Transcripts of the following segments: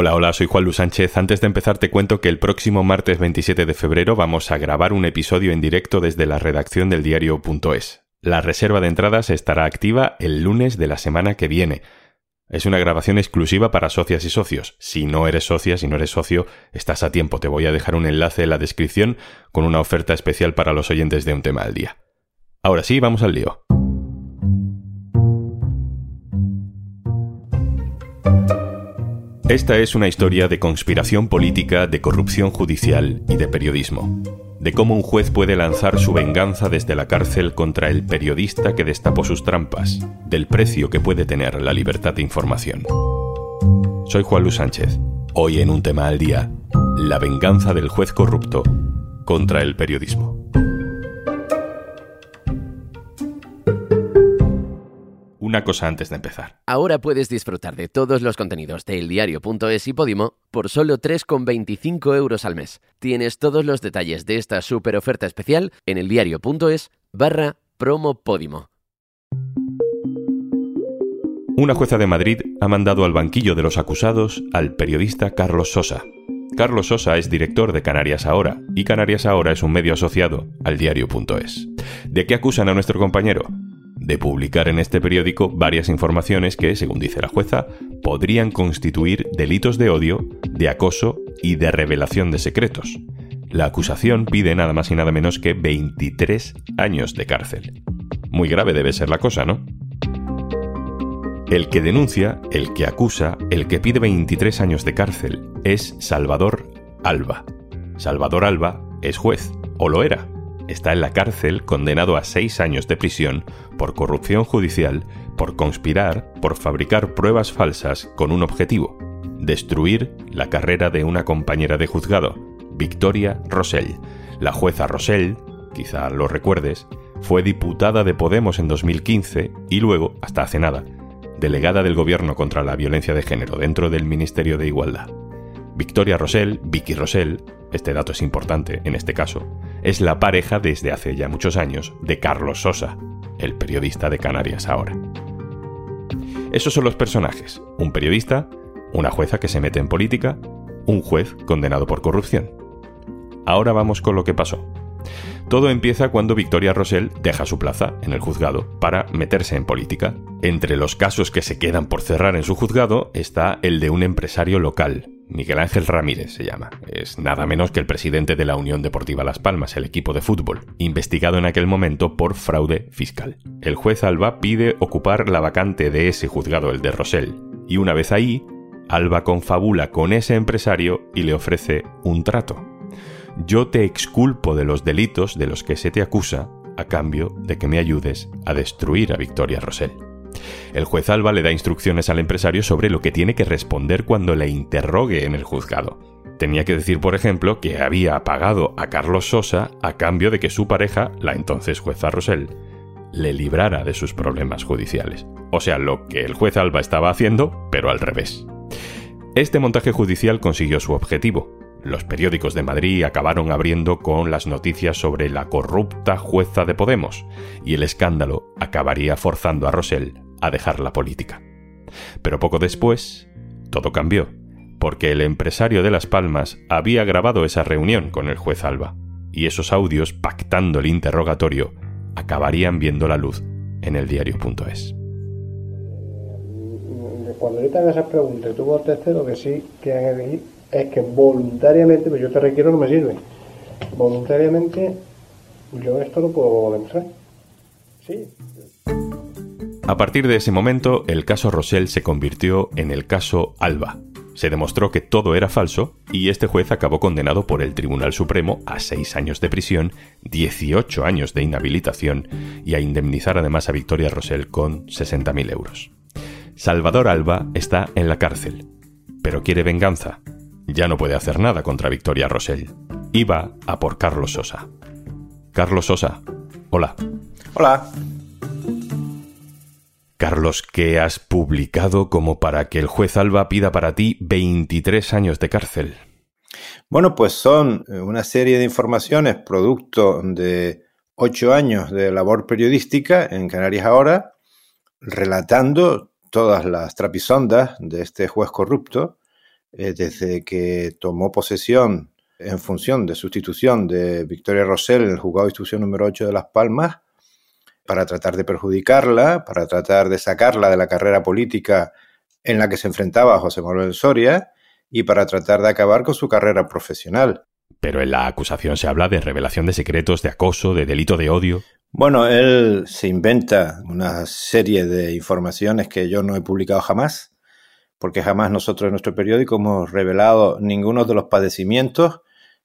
Hola, hola, soy Juan Luis Sánchez. Antes de empezar te cuento que el próximo martes 27 de febrero vamos a grabar un episodio en directo desde la redacción del diario.es. La reserva de entradas estará activa el lunes de la semana que viene. Es una grabación exclusiva para socias y socios. Si no eres socia, si no eres socio, estás a tiempo. Te voy a dejar un enlace en la descripción con una oferta especial para los oyentes de un tema al día. Ahora sí, vamos al lío. Esta es una historia de conspiración política, de corrupción judicial y de periodismo. De cómo un juez puede lanzar su venganza desde la cárcel contra el periodista que destapó sus trampas, del precio que puede tener la libertad de información. Soy Juan Luis Sánchez. Hoy en un tema al día, la venganza del juez corrupto contra el periodismo. Una cosa antes de empezar. Ahora puedes disfrutar de todos los contenidos de eldiario.es y Podimo por solo 3,25 euros al mes. Tienes todos los detalles de esta super oferta especial en eldiario.es barra promo Podimo. Una jueza de Madrid ha mandado al banquillo de los acusados al periodista Carlos Sosa. Carlos Sosa es director de Canarias Ahora y Canarias Ahora es un medio asociado al diario.es. ¿De qué acusan a nuestro compañero? De publicar en este periódico varias informaciones que, según dice la jueza, podrían constituir delitos de odio, de acoso y de revelación de secretos. La acusación pide nada más y nada menos que 23 años de cárcel. Muy grave debe ser la cosa, ¿no? El que denuncia, el que acusa, el que pide 23 años de cárcel es Salvador Alba. Salvador Alba es juez, o lo era, está en la cárcel condenado a seis años de prisión por corrupción judicial, por conspirar, por fabricar pruebas falsas con un objetivo, destruir la carrera de una compañera de juzgado, Victoria Rosell. La jueza Rosell, quizá lo recuerdes, fue diputada de Podemos en 2015 y luego, hasta hace nada, delegada del Gobierno contra la Violencia de Género dentro del Ministerio de Igualdad. Victoria Rosell, Vicky Rosell, este dato es importante en este caso, es la pareja desde hace ya muchos años de Carlos Sosa, el periodista de Canarias ahora. Esos son los personajes, un periodista, una jueza que se mete en política, un juez condenado por corrupción. Ahora vamos con lo que pasó. Todo empieza cuando Victoria Rosell deja su plaza en el juzgado para meterse en política. Entre los casos que se quedan por cerrar en su juzgado está el de un empresario local, Miguel Ángel Ramírez se llama. Es nada menos que el presidente de la Unión Deportiva Las Palmas, el equipo de fútbol, investigado en aquel momento por fraude fiscal. El juez Alba pide ocupar la vacante de ese juzgado, el de Rosell, y una vez ahí, Alba confabula con ese empresario y le ofrece un trato. Yo te exculpo de los delitos de los que se te acusa a cambio de que me ayudes a destruir a Victoria Rosell. El juez Alba le da instrucciones al empresario sobre lo que tiene que responder cuando le interrogue en el juzgado. Tenía que decir, por ejemplo, que había pagado a Carlos Sosa a cambio de que su pareja, la entonces jueza Rosell, le librara de sus problemas judiciales. O sea, lo que el juez Alba estaba haciendo, pero al revés. Este montaje judicial consiguió su objetivo. Los periódicos de Madrid acabaron abriendo con las noticias sobre la corrupta jueza de Podemos, y el escándalo acabaría forzando a Rosell a dejar la política. Pero poco después, todo cambió, porque el empresario de Las Palmas había grabado esa reunión con el juez Alba, y esos audios, pactando el interrogatorio, acabarían viendo la luz en el diario.es. Cuando le hagan esas preguntas, tú contestes lo que sí que es que voluntariamente, pues yo te requiero no me sirve. Voluntariamente, yo esto lo puedo demostrar. Sí. A partir de ese momento, el caso Rosell se convirtió en el caso Alba. Se demostró que todo era falso y este juez acabó condenado por el Tribunal Supremo a seis años de prisión, 18 años de inhabilitación y a indemnizar además a Victoria Rosell con 60.000 euros. Salvador Alba está en la cárcel, pero quiere venganza. Ya no puede hacer nada contra Victoria Rosell. Va a por Carlos Sosa. Carlos Sosa, hola. Hola. Carlos, ¿qué has publicado como para que el juez Alba pida para ti 23 años de cárcel? Bueno, pues son eh, una serie de informaciones producto de ocho años de labor periodística en Canarias ahora, relatando todas las trapisondas de este juez corrupto eh, desde que tomó posesión en función de sustitución de Victoria Rosell en el juzgado de instrucción número 8 de Las Palmas, para tratar de perjudicarla, para tratar de sacarla de la carrera política en la que se enfrentaba José Manuel Soria y para tratar de acabar con su carrera profesional. Pero en la acusación se habla de revelación de secretos, de acoso, de delito de odio. Bueno, él se inventa una serie de informaciones que yo no he publicado jamás, porque jamás nosotros en nuestro periódico hemos revelado ninguno de los padecimientos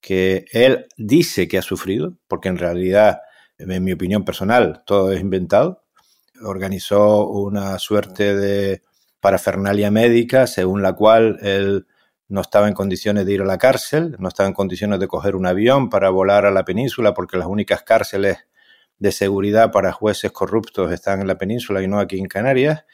que él dice que ha sufrido, porque en realidad, en mi opinión personal, todo es inventado. Organizó una suerte de parafernalia médica según la cual él no estaba en condiciones de ir a la cárcel, no estaba en condiciones de coger un avión para volar a la península, porque las únicas cárceles de seguridad para jueces corruptos están en la península y no aquí en Canarias.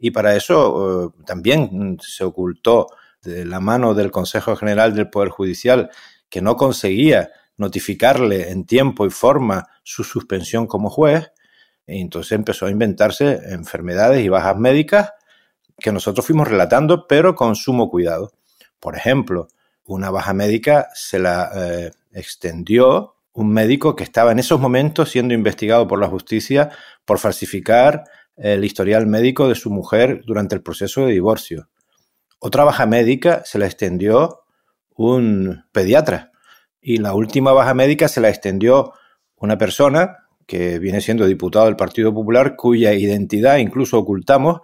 Y para eso eh, también se ocultó de la mano del Consejo General del Poder Judicial, que no conseguía notificarle en tiempo y forma su suspensión como juez, entonces empezó a inventarse enfermedades y bajas médicas que nosotros fuimos relatando, pero con sumo cuidado. Por ejemplo, una baja médica se la eh, extendió un médico que estaba en esos momentos siendo investigado por la justicia por falsificar el historial médico de su mujer durante el proceso de divorcio. Otra baja médica se la extendió un pediatra y la última baja médica se la extendió una persona que viene siendo diputado del Partido Popular cuya identidad incluso ocultamos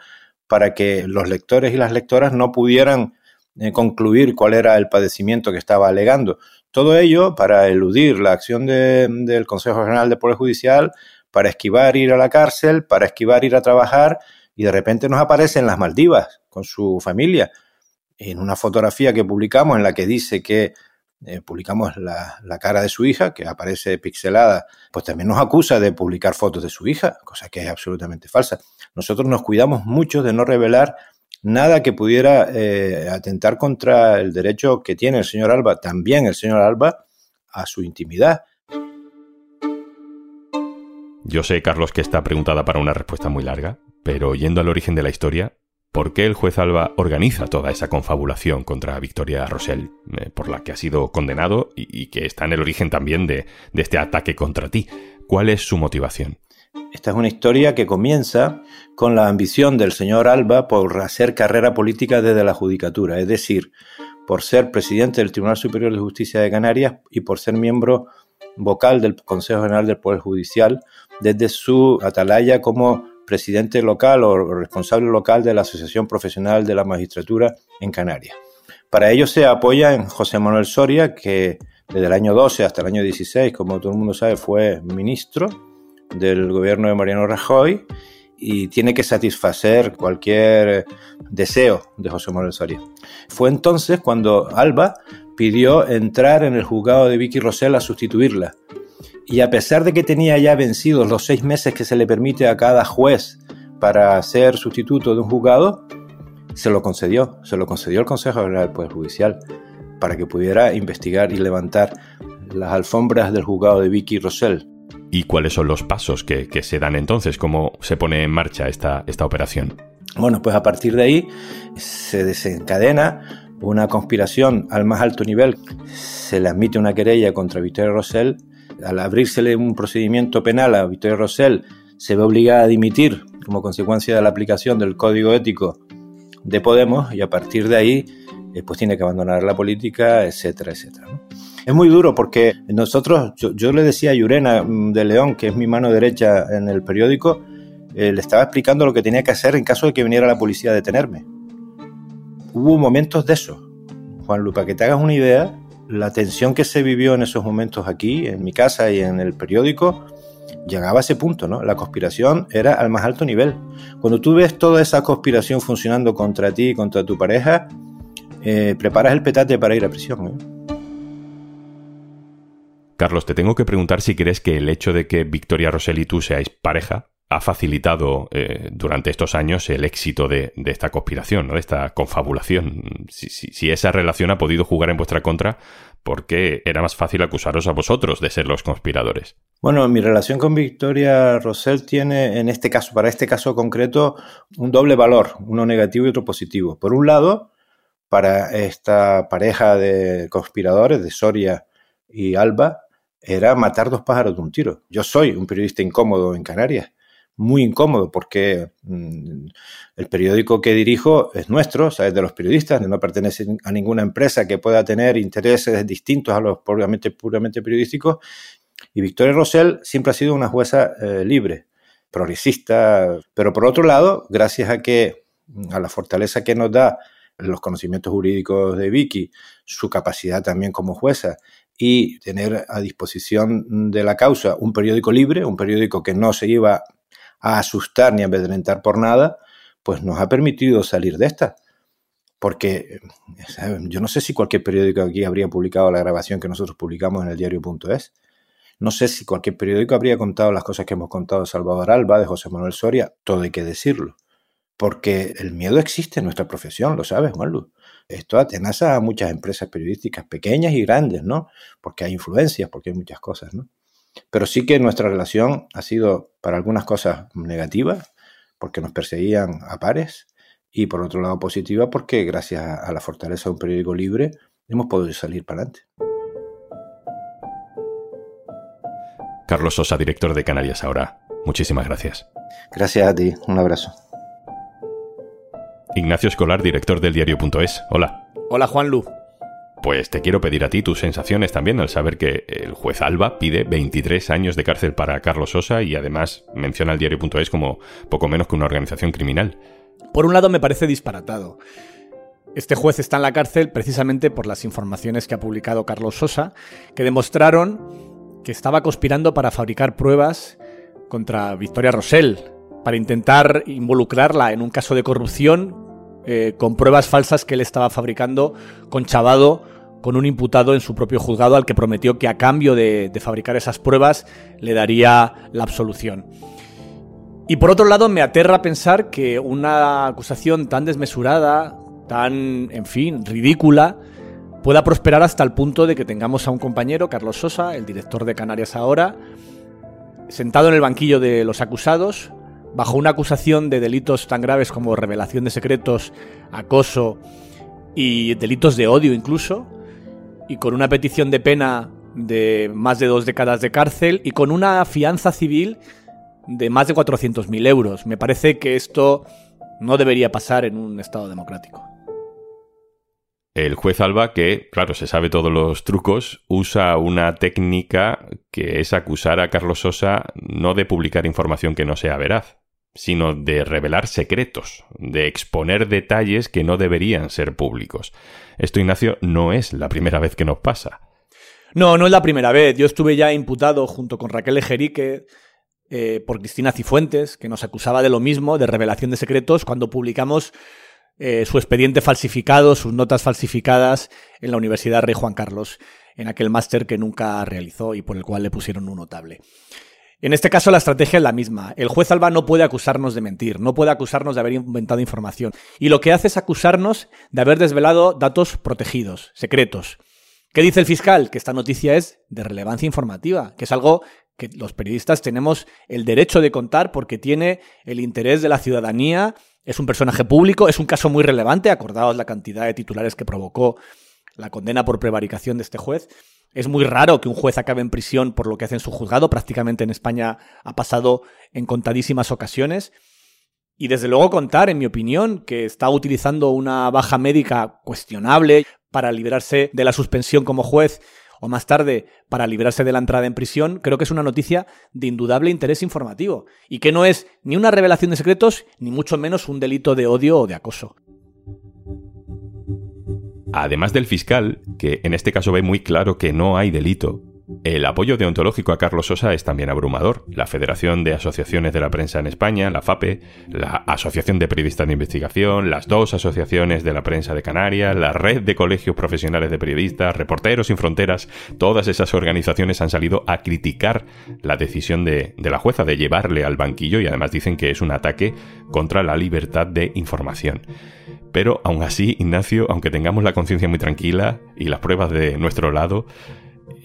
para que los lectores y las lectoras no pudieran eh, concluir cuál era el padecimiento que estaba alegando. Todo ello para eludir la acción del Consejo General de Poder Judicial, para esquivar ir a la cárcel, para esquivar ir a trabajar y de repente nos aparece en las Maldivas con su familia en una fotografía que publicamos en la que dice que eh, publicamos la, cara de su hija, que aparece pixelada, pues también nos acusa de publicar fotos de su hija, cosa que es absolutamente falsa. Nosotros nos cuidamos mucho de no revelar nada que pudiera eh, atentar contra el derecho que tiene el señor Alba, también el señor Alba, a su intimidad. Yo sé, Carlos, que está preguntada para una respuesta muy larga, pero yendo al origen de la historia, ¿por qué el juez Alba organiza toda esa confabulación contra Victoria Rosell, eh, por la que ha sido condenado y, que está en el origen también de este ataque contra ti? ¿Cuál es su motivación? Esta es una historia que comienza con la ambición del señor Alba por hacer carrera política desde la judicatura, es decir, por ser presidente del Tribunal Superior de Justicia de Canarias y por ser miembro vocal del Consejo General del Poder Judicial desde su atalaya como presidente local o responsable local de la Asociación Profesional de la Magistratura en Canarias. Para ello se apoya en José Manuel Soria, que desde el año 12 hasta el año 16, como todo el mundo sabe, fue ministro del gobierno de Mariano Rajoy y tiene que satisfacer cualquier deseo de José Manuel Soria. Fue entonces cuando Alba pidió entrar en el juzgado de Vicky Rosell a sustituirla. Y a pesar de que tenía ya vencidos los seis meses que se le permite a cada juez para ser sustituto de un juzgado, se lo concedió, se lo concedió el Consejo General del Poder Judicial para que pudiera investigar y levantar las alfombras del juzgado de Vicky Rosell. ¿Y cuáles son los pasos que, se dan entonces? ¿Cómo se pone en marcha esta, esta operación? Bueno, pues a partir de ahí se desencadena una conspiración al más alto nivel. Se le admite una querella contra Victoria Rosell. Al abrírsele un procedimiento penal a Victoria Rosell, se ve obligada a dimitir como consecuencia de la aplicación del código ético de Podemos y a partir de ahí eh, pues tiene que abandonar la política, etcétera, etcétera. Es muy duro porque nosotros, yo, le decía a Yurena mm, de León, que es mi mano derecha en el periódico, eh, le estaba explicando lo que tenía que hacer en caso de que viniera la policía a detenerme. Hubo momentos de eso. Juan Lupa, que te hagas una idea, la tensión que se vivió en esos momentos aquí, en mi casa y en el periódico, llegaba a ese punto, ¿no? La conspiración era al más alto nivel. Cuando tú ves toda esa conspiración funcionando contra ti y contra tu pareja, eh, preparas el petate para ir a prisión. ¿eh? Carlos, te tengo que preguntar si crees que el hecho de que Victoria Rosell y tú seáis pareja ha facilitado eh, durante estos años el éxito de, esta conspiración, ¿no? de esta confabulación. Si, esa relación ha podido jugar en vuestra contra, porque era más fácil acusaros a vosotros de ser los conspiradores. Bueno, mi relación con Victoria Rosell tiene, en este caso, para este caso concreto, un doble valor, uno negativo y otro positivo. Por un lado, para esta pareja de conspiradores de Soria y Alba era matar dos pájaros de un tiro. Yo soy un periodista incómodo en Canarias, muy incómodo porque mm, el periódico que dirijo es nuestro, es de los periodistas, no pertenece a ninguna empresa que pueda tener intereses distintos a los puramente, puramente periodísticos. Y Victoria Rosell siempre ha sido una jueza eh, libre, progresista, pero por otro lado, gracias a que a la fortaleza que nos da los conocimientos jurídicos de Vicky, su capacidad también como jueza y tener a disposición de la causa un periódico libre, un periódico que no se iba a asustar ni a amedrentar por nada, pues nos ha permitido salir de esta. Porque yo no sé si cualquier periódico aquí habría publicado la grabación que nosotros publicamos en el diario.es. No sé si cualquier periódico habría contado las cosas que hemos contado de Salvador Alba, de José Manuel Soria, todo hay que decirlo. Porque el miedo existe en nuestra profesión, lo sabes, Juanlu. Esto atenaza a muchas empresas periodísticas, pequeñas y grandes, ¿no? Porque hay influencias, porque hay muchas cosas, ¿no? Pero sí que nuestra relación ha sido para algunas cosas negativa, porque nos perseguían a pares, y por otro lado positiva, porque gracias a la fortaleza de un periódico libre hemos podido salir para adelante. Carlos Sosa, director de Canarias Ahora. Muchísimas gracias. Gracias a ti. Un abrazo. Ignacio Escolar, director del diario.es. Hola. Hola, Juan Lu. Pues te quiero pedir a ti tus sensaciones también al saber que el juez Alba pide 23 años de cárcel para Carlos Sosa y además menciona al diario.es como poco menos que una organización criminal. Por un lado me parece disparatado. Este juez está en la cárcel precisamente por las informaciones que ha publicado Carlos Sosa, que demostraron que estaba conspirando para fabricar pruebas contra Victoria Rosell, para intentar involucrarla en un caso de corrupción eh, con pruebas falsas que él estaba fabricando con Chavado, con un imputado en su propio juzgado al que prometió que a cambio de, fabricar esas pruebas le daría la absolución. Y por otro lado, me aterra pensar que una acusación tan desmesurada, tan, en fin, ridícula, pueda prosperar hasta el punto de que tengamos a un compañero, Carlos Sosa, el director de Canarias ahora, sentado en el banquillo de los acusados, bajo una acusación de delitos tan graves como revelación de secretos, acoso y delitos de odio incluso, y con una petición de pena de más de dos décadas de cárcel y con una fianza civil de más de 400.000 euros. Me parece que esto no debería pasar en un Estado democrático. El juez Alba, que, claro, se sabe todos los trucos, usa una técnica que es acusar a Carlos Sosa no de publicar información que no sea veraz, sino de revelar secretos, de exponer detalles que no deberían ser públicos. Esto, Ignacio, no es la primera vez que nos pasa. No, no es la primera vez. Yo estuve ya imputado junto con Raquel Ejerique eh, por Cristina Cifuentes, que nos acusaba de lo mismo, de revelación de secretos, cuando publicamos eh, su expediente falsificado, sus notas falsificadas en la Universidad Rey Juan Carlos, en aquel máster que nunca realizó y por el cual le pusieron un notable. En este caso la estrategia es la misma. El juez Alba no puede acusarnos de mentir, no puede acusarnos de haber inventado información. Y lo que hace es acusarnos de haber desvelado datos protegidos, secretos. ¿Qué dice el fiscal? Que esta noticia es de relevancia informativa, que es algo que los periodistas tenemos el derecho de contar porque tiene el interés de la ciudadanía, es un personaje público, es un caso muy relevante, acordaos la cantidad de titulares que provocó la condena por prevaricación de este juez. Es muy raro que un juez acabe en prisión por lo que hace en su juzgado. Prácticamente en España ha pasado en contadísimas ocasiones. Y desde luego contar, en mi opinión, que está utilizando una baja médica cuestionable para librarse de la suspensión como juez o más tarde para librarse de la entrada en prisión, creo que es una noticia de indudable interés informativo y que no es ni una revelación de secretos ni mucho menos un delito de odio o de acoso. Además del fiscal, que en este caso ve muy claro que no hay delito, el apoyo deontológico a Carlos Sosa es también abrumador. La Federación de Asociaciones de la Prensa en España, la FAPE, la Asociación de Periodistas de Investigación, las dos asociaciones de la prensa de Canarias, la Red de Colegios Profesionales de Periodistas, Reporteros sin Fronteras, todas esas organizaciones han salido a criticar la decisión de, la jueza de llevarle al banquillo y además dicen que es un ataque contra la libertad de información. Pero aún así, Ignacio, aunque tengamos la conciencia muy tranquila y las pruebas de nuestro lado,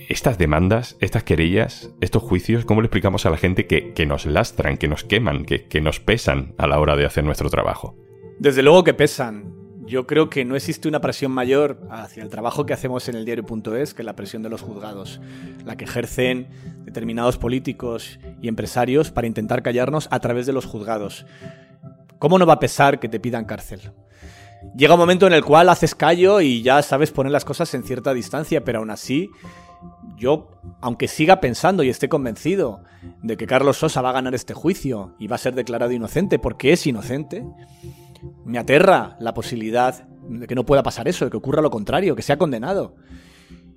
estas demandas, estas querellas, estos juicios, ¿cómo le explicamos a la gente que, nos lastran, que nos queman, que, que nos pesan a la hora de hacer nuestro trabajo? Desde luego que pesan. yo creo que no existe una presión mayor hacia el trabajo que hacemos en el diario.es que la presión de los juzgados, la que ejercen determinados políticos y empresarios para intentar callarnos a través de los juzgados. ¿Cómo no va a pesar que te pidan cárcel? Llega un momento en el cual haces callo y ya sabes poner las cosas en cierta distancia, pero aún así, yo, aunque siga pensando y esté convencido de que Carlos Sosa va a ganar este juicio y va a ser declarado inocente porque es inocente, me aterra la posibilidad de que no pueda pasar eso, de que ocurra lo contrario, que sea condenado.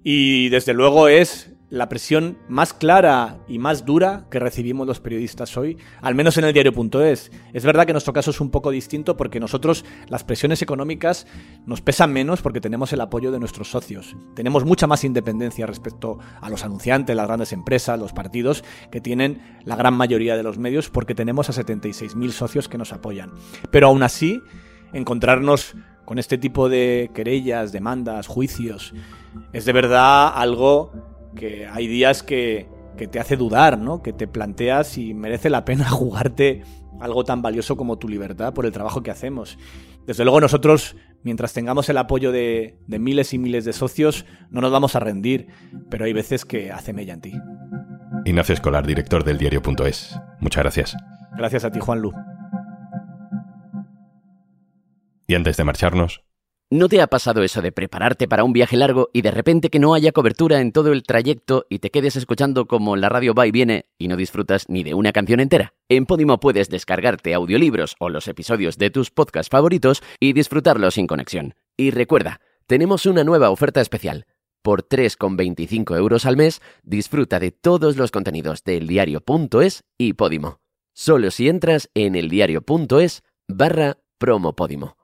Y desde luego es la presión más clara y más dura que recibimos los periodistas hoy, al menos en el diario.es. Es verdad que nuestro caso es un poco distinto porque nosotros las presiones económicas nos pesan menos porque tenemos el apoyo de nuestros socios. Tenemos mucha más independencia respecto a los anunciantes, las grandes empresas, los partidos, que tienen la gran mayoría de los medios porque tenemos a 76.000 socios que nos apoyan. Pero aún así, encontrarnos con este tipo de querellas, demandas, juicios, es de verdad algo que hay días que, te hace dudar, ¿no? Que te planteas si merece la pena jugarte algo tan valioso como tu libertad por el trabajo que hacemos. Desde luego nosotros, mientras tengamos el apoyo de, de miles y miles de socios, no nos vamos a rendir, pero hay veces que hace mella en ti. Ignacio Escolar, director del diario.es. Muchas gracias. Gracias a ti, Juan Lu. Y antes de marcharnos, ¿No te ha pasado eso de prepararte para un viaje largo y de repente que no haya cobertura en todo el trayecto y te quedes escuchando como la radio va y viene y no disfrutas ni de una canción entera? En Podimo puedes descargarte audiolibros o los episodios de tus podcasts favoritos y disfrutarlos sin conexión. Y recuerda, tenemos una nueva oferta especial. Por 3,25 euros al mes, disfruta de todos los contenidos de eldiario.es y Podimo. Solo si entras en eldiario.es barra promo Podimo.